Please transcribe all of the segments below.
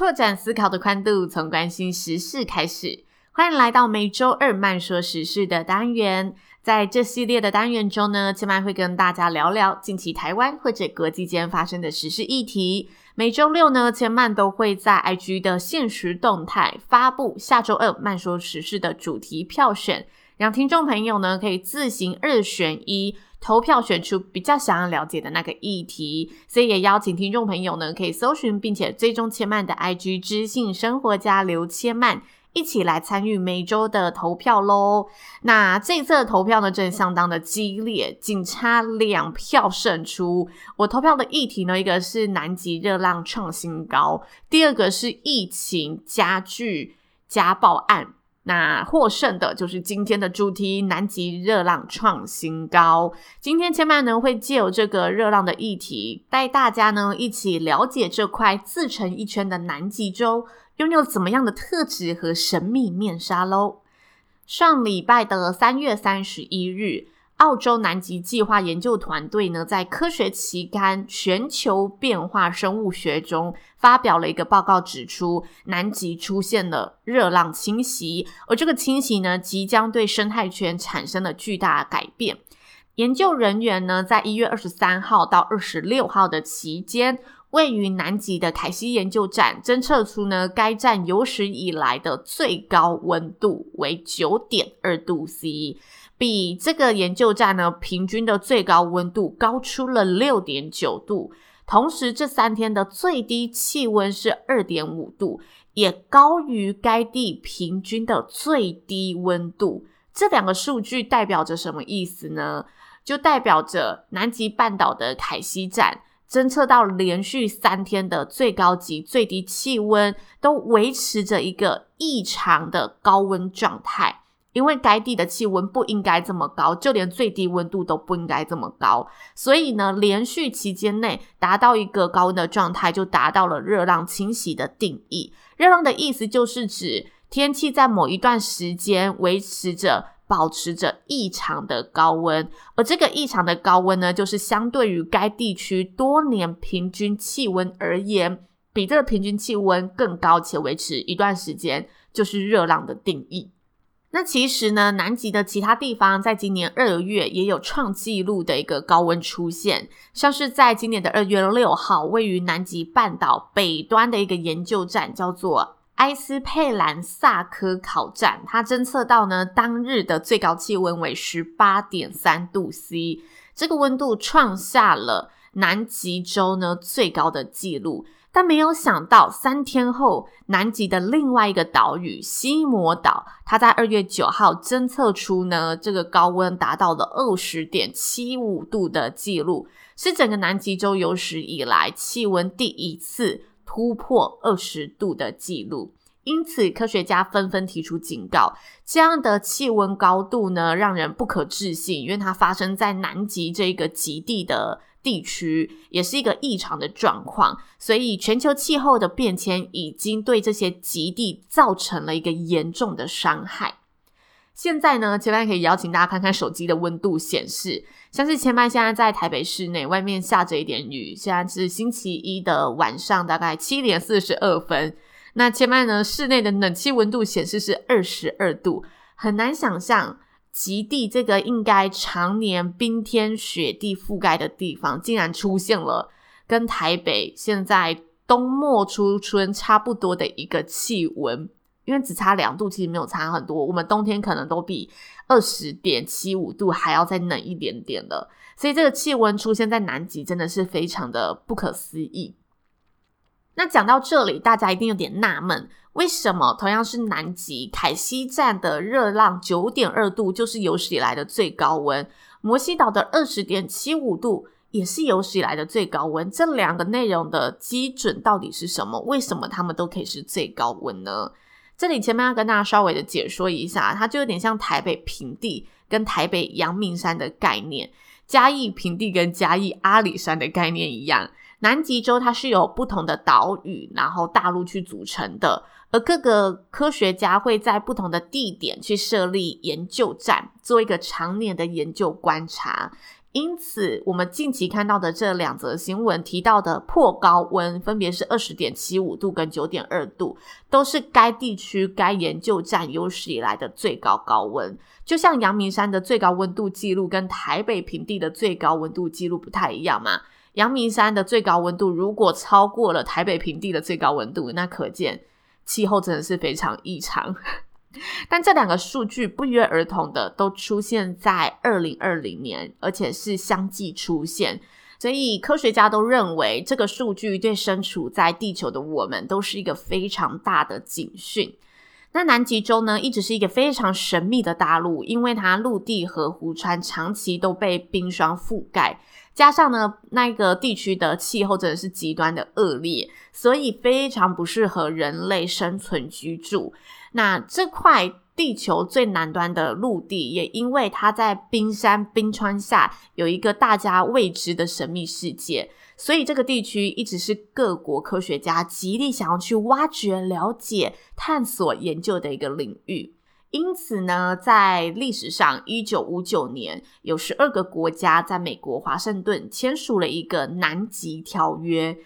拓展思考的宽度，从关心时事开始。欢迎来到每周二慢说时事的单元。在这系列的单元中呢，千嫚会跟大家聊聊近期台湾或者国际间发生的时事议题。每周六呢，千嫚都会在 IG 的限时动态发布下周二慢说时事的主题票选，让听众朋友呢可以自行二选一。投票选出比较想要了解的那个议题，所以也邀请听众朋友呢，可以搜寻并且追踪千曼的 IG 知性生活家刘千曼，一起来参与每周的投票喽。那这一次的投票呢，真的相当的激烈，仅差两票胜出。我投票的议题呢，一个是南极热浪创新高，第二个是疫情加剧家暴案。那获胜的就是今天的主题：南极热浪创新高。今天千万呢会借由这个热浪的议题，带大家呢一起了解这块自成一圈的南极洲拥有怎么样的特质和神秘面纱喽。上礼拜的三月三十一日。澳洲南极计划研究团队呢，在科学期刊《全球变化生物学》中发表了一个报告，指出南极出现了热浪侵袭，而这个侵袭呢，即将对生态圈产生了巨大改变。研究人员呢，在一月二十三号到二十六号的期间，位于南极的凯西研究站侦测出呢，该站有史以来的最高温度为九点二度 C。比这个研究站呢，平均的最高温度高出了六点九度，同时这三天的最低气温是二点五度，也高于该地平均的最低温度。这两个数据代表着什么意思呢？就代表着南极半岛的凯西站侦测到连续三天的最高及最低气温都维持着一个异常的高温状态。因为该地的气温不应该这么高，就连最低温度都不应该这么高，所以呢，连续期间内达到一个高温的状态，就达到了热浪侵袭的定义。热浪的意思就是指天气在某一段时间维持着、保持着异常的高温，而这个异常的高温呢，就是相对于该地区多年平均气温而言，比这个平均气温更高且维持一段时间，就是热浪的定义。那其实呢，南极的其他地方在今年二月也有创纪录的一个高温出现，像是在今年的二月六号，位于南极半岛北端的一个研究站，叫做埃斯佩兰萨科考站，它侦测到呢，当日的最高气温为十八点三度 C，这个温度创下了南极洲呢最高的纪录。但没有想到，三天后，南极的另外一个岛屿西摩岛，它在二月九号侦测出呢，这个高温达到了二十点七五度的记录，是整个南极洲有史以来气温第一次突破二十度的记录。因此，科学家纷纷提出警告：这样的气温高度呢，让人不可置信，因为它发生在南极这个极地的。地区也是一个异常的状况，所以全球气候的变迁已经对这些极地造成了一个严重的伤害。现在呢，千嫚可以邀请大家看看手机的温度显示，像是千嫚现在在台北市内，外面下着一点雨，现在是星期一的晚上，大概七点四十二分。那千嫚呢，室内的冷气温度显示是二十二度，很难想象。极地这个应该常年冰天雪地覆盖的地方，竟然出现了跟台北现在冬末初春差不多的一个气温，因为只差两度，其实没有差很多。我们冬天可能都比二十点七五度还要再冷一点点的，所以这个气温出现在南极真的是非常的不可思议。那讲到这里，大家一定有点纳闷，为什么同样是南极，凯西站的热浪九点二度就是有史以来的最高温，摩西岛的二十点七五度也是有史以来的最高温。这两个内容的基准到底是什么？为什么他们都可以是最高温呢？这里前面要跟大家稍微的解说一下，它就有点像台北平地跟台北阳明山的概念，嘉义平地跟嘉义阿里山的概念一样。南极洲它是由不同的岛屿，然后大陆去组成的，而各个科学家会在不同的地点去设立研究站，做一个常年的研究观察。因此，我们近期看到的这两则新闻提到的破高温，分别是二十点七五度跟九点二度，都是该地区该研究站有史以来的最高高温。就像阳明山的最高温度记录跟台北平地的最高温度记录不太一样嘛。阳明山的最高温度如果超过了台北平地的最高温度，那可见气候真的是非常异常。但这两个数据不约而同的都出现在二零二零年，而且是相继出现，所以科学家都认为这个数据对身处在地球的我们都是一个非常大的警讯。那南极洲呢，一直是一个非常神秘的大陆，因为它陆地和湖川长期都被冰霜覆盖。加上呢，那个地区的气候真的是极端的恶劣，所以非常不适合人类生存居住。那这块地球最南端的陆地，也因为它在冰山冰川下有一个大家未知的神秘世界，所以这个地区一直是各国科学家极力想要去挖掘、了解、探索、研究的一个领域。因此呢，在历史上，一九五九年有十二个国家在美国华盛顿签署了一个南极条约。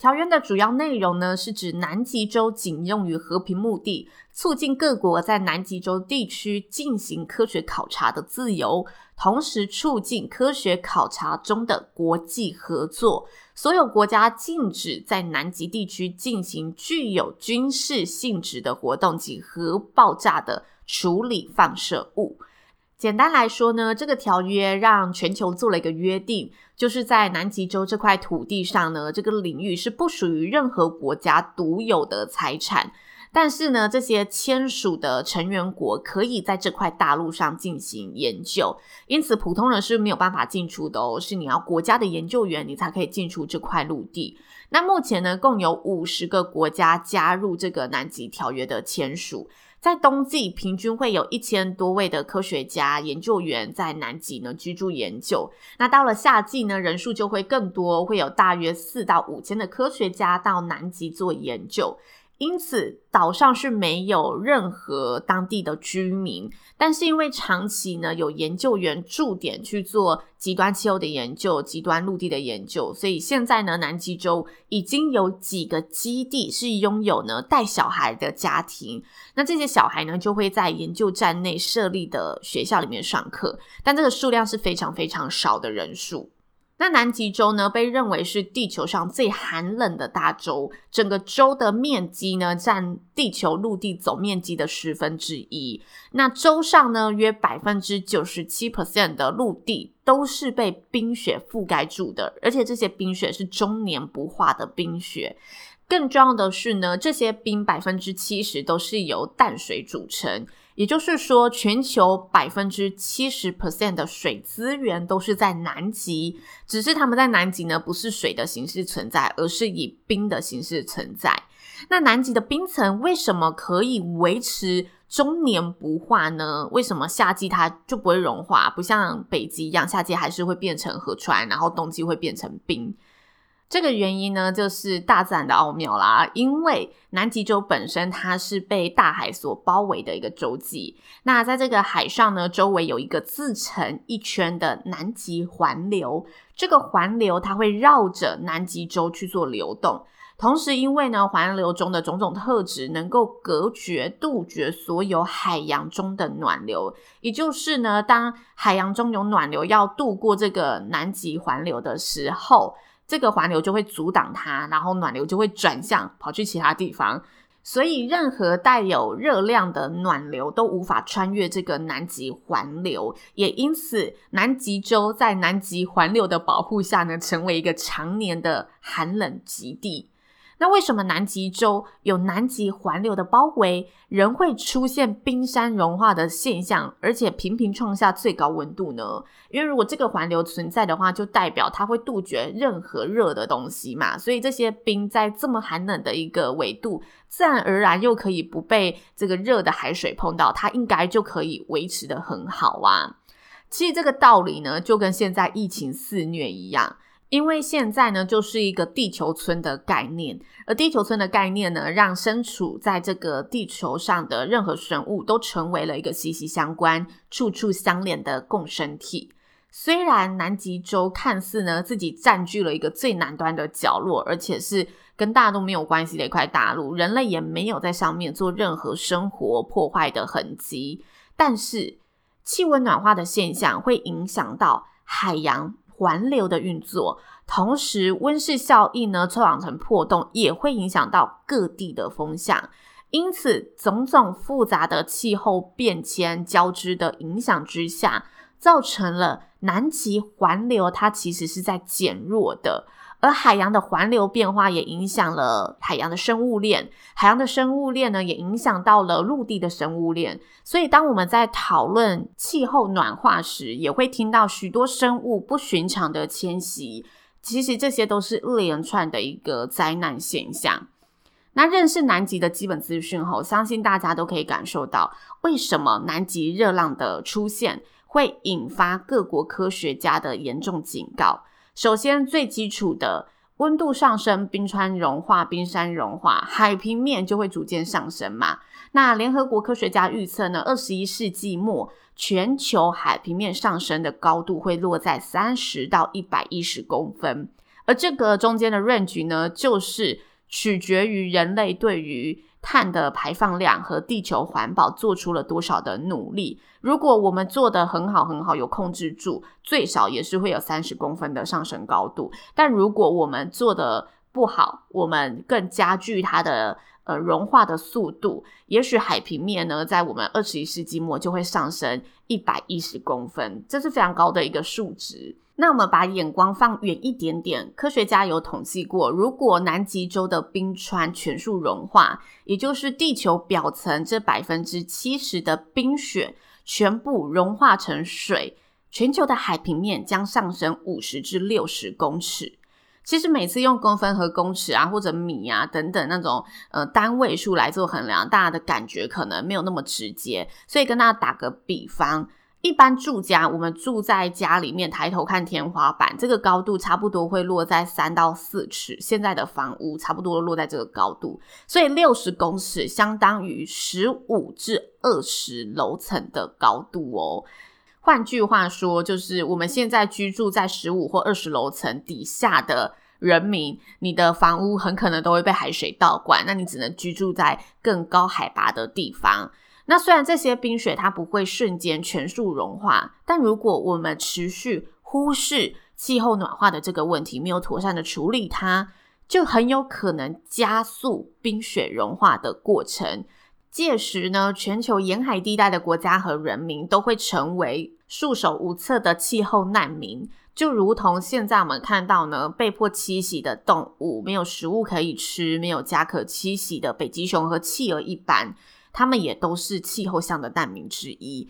条约的主要内容呢，是指南极洲仅用于和平目的，促进各国在南极洲地区进行科学考察的自由，同时促进科学考察中的国际合作。所有国家禁止在南极地区进行具有军事性质的活动及核爆炸的处理放射物。简单来说呢，这个条约让全球做了一个约定，就是在南极洲这块土地上呢，这个领域是不属于任何国家独有的财产。但是呢，这些签署的成员国可以在这块大陆上进行研究，因此普通人是没有办法进出的哦，是你要国家的研究员，你才可以进出这块陆地。那目前呢，共有五十个国家加入这个南极条约的签署。在冬季，平均会有一千多位的科学家、研究员在南极呢居住研究。那到了夏季呢，人数就会更多，会有大约四到五千的科学家到南极做研究。因此，岛上是没有任何当地的居民，但是因为长期呢有研究员驻点去做极端气候的研究、极端陆地的研究，所以现在呢南极洲已经有几个基地是拥有呢带小孩的家庭，那这些小孩呢就会在研究站内设立的学校里面上课，但这个数量是非常非常少的人数。那南极洲呢，被认为是地球上最寒冷的大洲，整个洲的面积呢，占地球陆地总面积的十分之一。那洲上呢，约百分之九十七 percent 的陆地都是被冰雪覆盖住的，而且这些冰雪是终年不化的冰雪。更重要的是呢，这些冰百分之七十都是由淡水组成。也就是说，全球百分之七十 percent 的水资源都是在南极，只是他们在南极呢，不是水的形式存在，而是以冰的形式存在。那南极的冰层为什么可以维持终年不化呢？为什么夏季它就不会融化，不像北极一样，夏季还是会变成河川，然后冬季会变成冰？这个原因呢，就是大自然的奥妙啦。因为南极洲本身它是被大海所包围的一个洲际，那在这个海上呢，周围有一个自成一圈的南极环流。这个环流它会绕着南极洲去做流动，同时因为呢，环流中的种种特质能够隔绝、杜绝所有海洋中的暖流，也就是呢，当海洋中有暖流要渡过这个南极环流的时候。这个环流就会阻挡它，然后暖流就会转向跑去其他地方，所以任何带有热量的暖流都无法穿越这个南极环流，也因此南极洲在南极环流的保护下呢，成为一个常年的寒冷极地。那为什么南极洲有南极环流的包围，仍会出现冰山融化的现象，而且频频创下最高温度呢？因为如果这个环流存在的话，就代表它会杜绝任何热的东西嘛。所以这些冰在这么寒冷的一个纬度，自然而然又可以不被这个热的海水碰到，它应该就可以维持得很好啊。其实这个道理呢，就跟现在疫情肆虐一样。因为现在呢，就是一个地球村的概念，而地球村的概念呢，让身处在这个地球上的任何生物都成为了一个息息相关、处处相连的共生体。虽然南极洲看似呢自己占据了一个最南端的角落，而且是跟大家都没有关系的一块大陆，人类也没有在上面做任何生活破坏的痕迹，但是气温暖化的现象会影响到海洋。环流的运作，同时温室效应呢，臭氧层破洞也会影响到各地的风向，因此种种复杂的气候变迁交织的影响之下，造成了南极环流它其实是在减弱的。而海洋的环流变化也影响了海洋的生物链，海洋的生物链呢，也影响到了陆地的生物链。所以，当我们在讨论气候暖化时，也会听到许多生物不寻常的迁徙。其实，这些都是一连串的一个灾难现象。那认识南极的基本资讯后，相信大家都可以感受到，为什么南极热浪的出现会引发各国科学家的严重警告。首先，最基础的温度上升，冰川融化，冰山融化，海平面就会逐渐上升嘛。那联合国科学家预测呢，二十一世纪末，全球海平面上升的高度会落在三十到一百一十公分，而这个中间的 range 呢，就是取决于人类对于碳的排放量和地球环保做出了多少的努力。如果我们做得很好很好，有控制住，最少也是会有三十公分的上升高度。但如果我们做得不好，我们更加剧它的呃融化的速度，也许海平面呢，在我们二十一世纪末就会上升一百一十公分，这是非常高的一个数值。那我们把眼光放远一点点，科学家有统计过，如果南极洲的冰川全数融化，也就是地球表层这百分之七十的冰雪。全部融化成水，全球的海平面将上升五十至六十公尺。其实每次用公分和公尺啊，或者米啊等等那种呃单位数来做衡量，大家的感觉可能没有那么直接。所以跟大家打个比方。一般住家，我们住在家里面，抬头看天花板，这个高度差不多会落在三到四尺。现在的房屋差不多落在这个高度，所以六十公尺相当于十五至二十楼层的高度哦。换句话说，就是我们现在居住在十五或二十楼层底下的人民，你的房屋很可能都会被海水倒灌，那你只能居住在更高海拔的地方。那虽然这些冰雪它不会瞬间全数融化，但如果我们持续忽视气候暖化的这个问题，没有妥善的处理它，就很有可能加速冰雪融化的过程。届时呢，全球沿海地带的国家和人民都会成为束手无策的气候难民，就如同现在我们看到呢，被迫栖息的动物没有食物可以吃，没有家可栖息的北极熊和企鹅一般。他们也都是气候下的难民之一，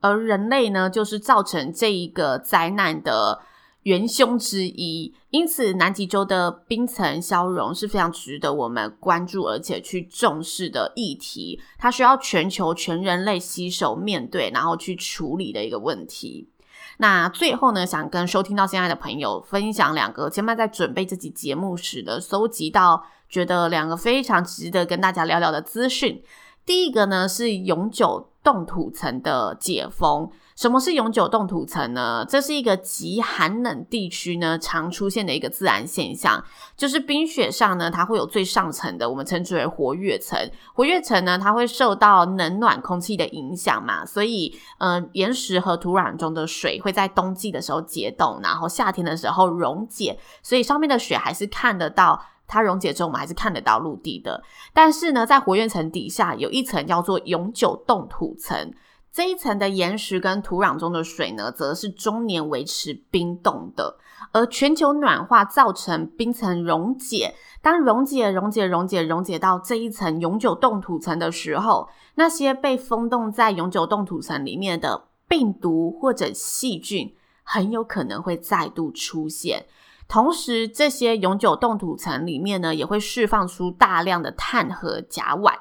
而人类呢，就是造成这一个灾难的元凶之一。因此，南极洲的冰层消融是非常值得我们关注而且去重视的议题。它需要全球全人类携手面对，然后去处理的一个问题。那最后呢，想跟收听到现在的朋友分享两个，前面在准备这集节目时的搜集到，觉得两个非常值得跟大家聊聊的资讯。第一个呢，是永久冻土层的解封。什么是永久冻土层呢？这是一个极寒冷地区呢常出现的一个自然现象，就是冰雪上呢，它会有最上层的，我们称之为活跃层。活跃层呢，它会受到冷暖空气的影响嘛，所以，嗯、岩石和土壤中的水会在冬季的时候解冻，然后夏天的时候溶解，所以上面的雪还是看得到。它溶解之后，我们还是看得到陆地的。但是呢，在活跃层底下有一层叫做永久冻土层，这一层的岩石跟土壤中的水呢，则是终年维持冰冻的。而全球暖化造成冰层溶解，当溶解、溶解、溶解、溶解到这一层永久冻土层的时候，那些被封冻在永久冻土层里面的病毒或者细菌，很有可能会再度出现。同时，这些永久冻土层里面呢，也会释放出大量的碳和甲烷。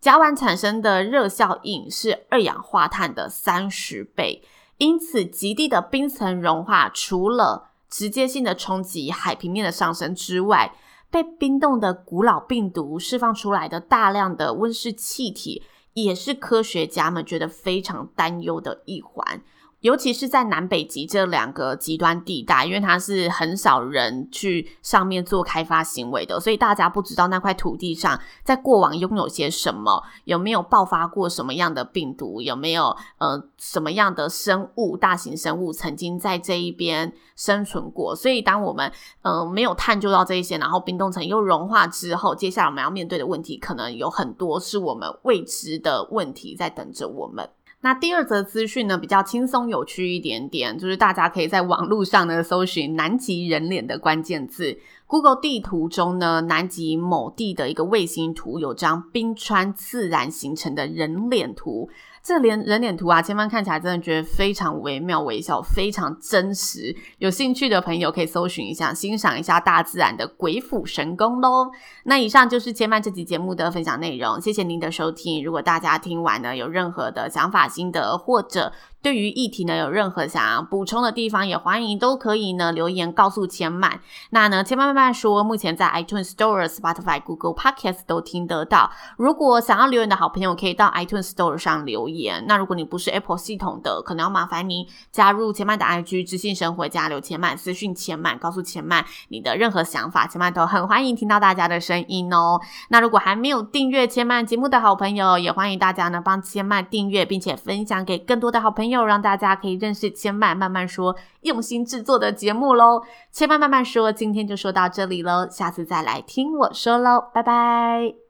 甲烷产生的热效应是二氧化碳的三十倍，因此极地的冰层融化，除了直接性的冲击海平面的上升之外，被冰冻的古老病毒释放出来的大量的温室气体，也是科学家们觉得非常担忧的一环。尤其是在南北极这两个极端地带，因为它是很少人去上面做开发行为的，所以大家不知道那块土地上在过往拥有些什么，有没有爆发过什么样的病毒，有没有呃什么样的生物，大型生物曾经在这一边生存过。所以当我们呃没有探究到这一些，然后冰冻层又融化之后，接下来我们要面对的问题，可能有很多是我们未知的问题在等着我们。那第二则资讯呢，比较轻松有趣一点点，就是大家可以在网络上呢搜寻南极人脸的关键字。Google 地图中呢，南极某地的一个卫星图有张冰川自然形成的人脸图。这连人脸图啊，千帆看起来真的觉得非常惟妙惟肖，非常真实。有兴趣的朋友可以搜寻一下，欣赏一下大自然的鬼斧神工喽。那以上就是千帆这期节目的分享内容，谢谢您的收听。如果大家听完呢，有任何的想法心得，或者对于议题呢有任何想要补充的地方，也欢迎都可以呢留言告诉千曼。那呢，千曼慢慢说，目前在 iTunes Store、Spotify、Google Podcast 都听得到。如果想要留言的好朋友，可以到 iTunes Store 上留言。那如果你不是 Apple 系统的，可能要麻烦你加入千曼的 IG 知性生活家，留千曼私讯千曼，告诉千曼你的任何想法，千曼都很欢迎听到大家的声音哦。那如果还没有订阅千曼节目的好朋友，也欢迎大家呢帮千曼订阅，并且分享给更多的好朋友。又让大家可以认识千麦慢慢说用心制作的节目喽。千麦慢慢说，今天就说到这里喽，下次再来听我说喽，拜拜。